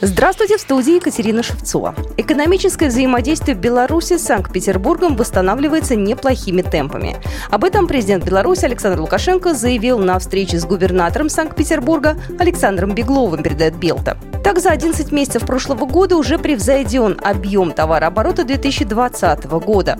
Здравствуйте, в студии Екатерина Шевцова. Экономическое взаимодействие Беларуси с Санкт-Петербургом восстанавливается неплохими темпами. Об этом президент Беларуси Александр Лукашенко заявил на встрече с губернатором Санкт-Петербурга Александром Бегловым, передает Белта. Так, за 11 месяцев прошлого года уже превзойден объем товарооборота 2020 года.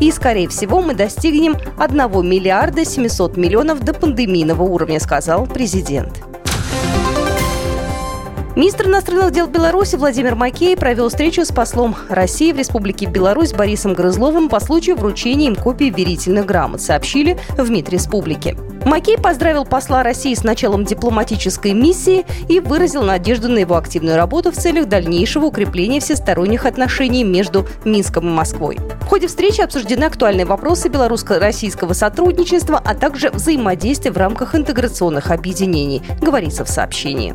И, скорее всего, мы достигнем 1 миллиарда 700 миллионов до пандемийного уровня, сказал президент. Министр иностранных дел Беларуси Владимир Макей провел встречу с послом России в Республике Беларусь Борисом Грызловым по случаю вручения им копий верительных грамот, сообщили в МИД Республики. Макей поздравил посла России с началом дипломатической миссии и выразил надежду на его активную работу в целях дальнейшего укрепления всесторонних отношений между Минском и Москвой. В ходе встречи обсуждены актуальные вопросы белорусско-российского сотрудничества, а также взаимодействия в рамках интеграционных объединений, говорится в сообщении.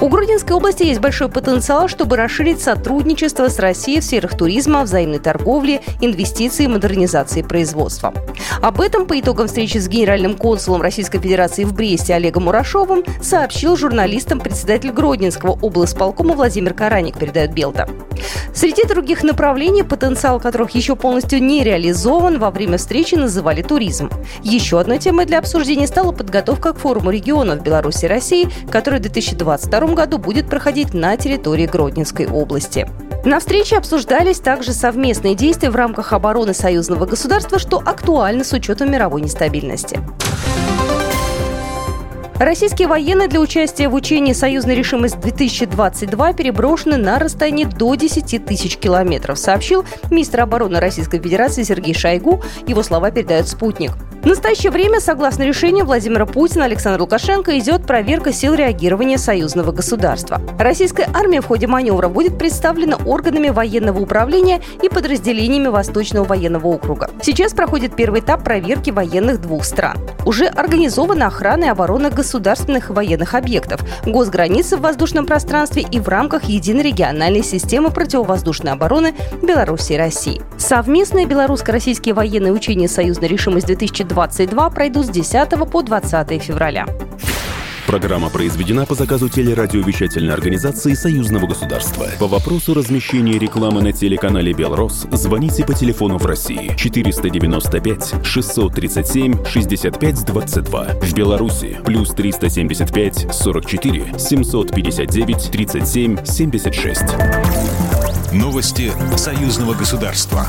У Гродненской области есть большой потенциал, чтобы расширить сотрудничество с Россией в сферах туризма, взаимной торговли, инвестиций и модернизации производства. Об этом по итогам встречи с генеральным консулом Российской Федерации в Бресте Олегом Мурашовым сообщил журналистам председатель Гродненского облсполкома Владимир Караник, передает Белта. Среди других направлений, потенциал которых еще полностью не реализован, во время встречи называли туризм. Еще одной темой для обсуждения стала подготовка к форуму регионов Беларуси и России, который в 2022 году будет проходить на территории Гродненской области. На встрече обсуждались также совместные действия в рамках обороны союзного государства, что актуально с учетом мировой нестабильности. Российские военные для участия в учении «Союзная решимость-2022» переброшены на расстояние до 10 тысяч километров, сообщил министр обороны Российской Федерации Сергей Шойгу. Его слова передает «Спутник». В настоящее время, согласно решению Владимира Путина, Александра Лукашенко идет проверка сил реагирования союзного государства. Российская армия в ходе маневра будет представлена органами военного управления и подразделениями Восточного военного округа. Сейчас проходит первый этап проверки военных двух стран. Уже организована охрана и оборона государственных и военных объектов, госграницы в воздушном пространстве и в рамках единой региональной системы противовоздушной обороны Беларуси и России. Совместные белорусско-российские военные учения «Союзная решимость-2020» 22 пройдут с 10 по 20 февраля. Программа произведена по заказу телерадиовещательной организации Союзного государства. По вопросу размещения рекламы на телеканале «Белрос» звоните по телефону в России 495 637 65 22. В Беларуси плюс 375 44 759 37 76. Новости Союзного государства.